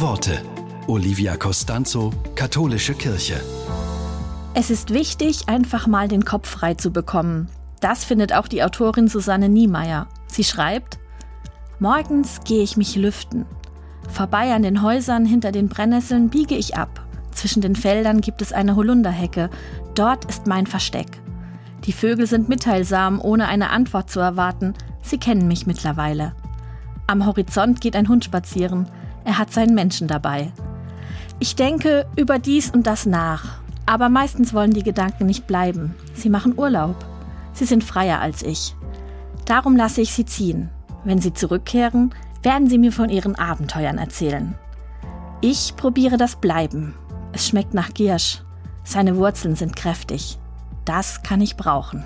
Worte. Olivia Costanzo, Katholische Kirche. Es ist wichtig, einfach mal den Kopf frei zu bekommen. Das findet auch die Autorin Susanne Niemeyer. Sie schreibt, Morgens gehe ich mich lüften. Vorbei an den Häusern hinter den Brennnesseln biege ich ab. Zwischen den Feldern gibt es eine Holunderhecke. Dort ist mein Versteck. Die Vögel sind mitteilsam, ohne eine Antwort zu erwarten. Sie kennen mich mittlerweile. Am Horizont geht ein Hund spazieren. Er hat seinen Menschen dabei. Ich denke über dies und das nach. Aber meistens wollen die Gedanken nicht bleiben. Sie machen Urlaub. Sie sind freier als ich. Darum lasse ich sie ziehen. Wenn sie zurückkehren, werden sie mir von ihren Abenteuern erzählen. Ich probiere das Bleiben. Es schmeckt nach Giersch. Seine Wurzeln sind kräftig. Das kann ich brauchen.